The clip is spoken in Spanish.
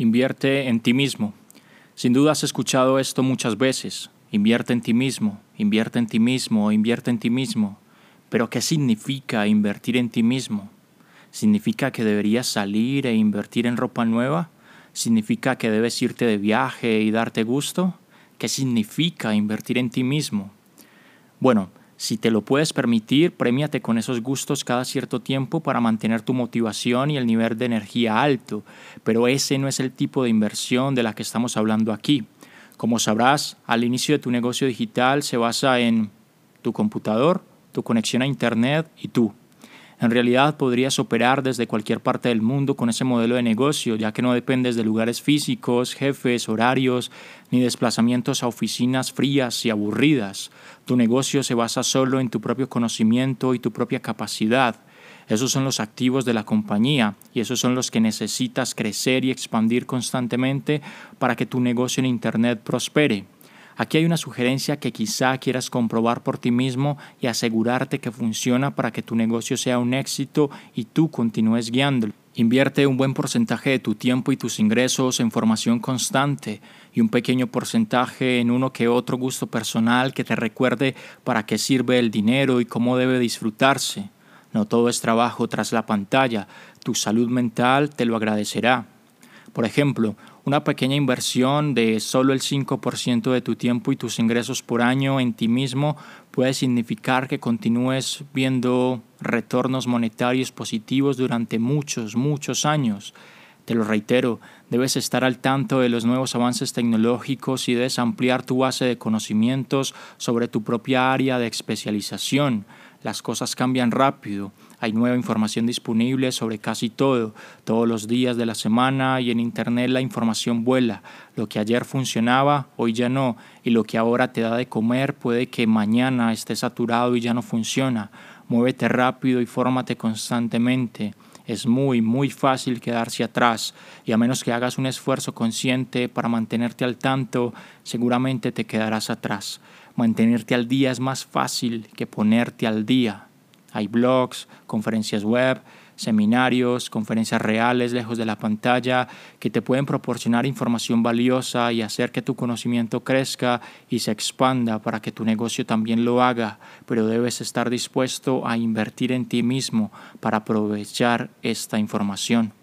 Invierte en ti mismo. Sin duda has escuchado esto muchas veces. Invierte en ti mismo, invierte en ti mismo, invierte en ti mismo. Pero ¿qué significa invertir en ti mismo? ¿Significa que deberías salir e invertir en ropa nueva? ¿Significa que debes irte de viaje y darte gusto? ¿Qué significa invertir en ti mismo? Bueno, si te lo puedes permitir, premiate con esos gustos cada cierto tiempo para mantener tu motivación y el nivel de energía alto, pero ese no es el tipo de inversión de la que estamos hablando aquí. Como sabrás, al inicio de tu negocio digital se basa en tu computador, tu conexión a Internet y tú. En realidad podrías operar desde cualquier parte del mundo con ese modelo de negocio, ya que no dependes de lugares físicos, jefes, horarios, ni desplazamientos a oficinas frías y aburridas. Tu negocio se basa solo en tu propio conocimiento y tu propia capacidad. Esos son los activos de la compañía y esos son los que necesitas crecer y expandir constantemente para que tu negocio en Internet prospere. Aquí hay una sugerencia que quizá quieras comprobar por ti mismo y asegurarte que funciona para que tu negocio sea un éxito y tú continúes guiándolo. Invierte un buen porcentaje de tu tiempo y tus ingresos en formación constante y un pequeño porcentaje en uno que otro gusto personal que te recuerde para qué sirve el dinero y cómo debe disfrutarse. No todo es trabajo tras la pantalla, tu salud mental te lo agradecerá. Por ejemplo, una pequeña inversión de solo el 5% de tu tiempo y tus ingresos por año en ti mismo puede significar que continúes viendo retornos monetarios positivos durante muchos, muchos años. Te lo reitero, debes estar al tanto de los nuevos avances tecnológicos y debes ampliar tu base de conocimientos sobre tu propia área de especialización. Las cosas cambian rápido hay nueva información disponible sobre casi todo, todos los días de la semana y en Internet la información vuela. Lo que ayer funcionaba, hoy ya no, y lo que ahora te da de comer puede que mañana esté saturado y ya no funciona. Muévete rápido y fórmate constantemente. Es muy, muy fácil quedarse atrás y a menos que hagas un esfuerzo consciente para mantenerte al tanto, seguramente te quedarás atrás. Mantenerte al día es más fácil que ponerte al día. Hay blogs, conferencias web, seminarios, conferencias reales lejos de la pantalla que te pueden proporcionar información valiosa y hacer que tu conocimiento crezca y se expanda para que tu negocio también lo haga, pero debes estar dispuesto a invertir en ti mismo para aprovechar esta información.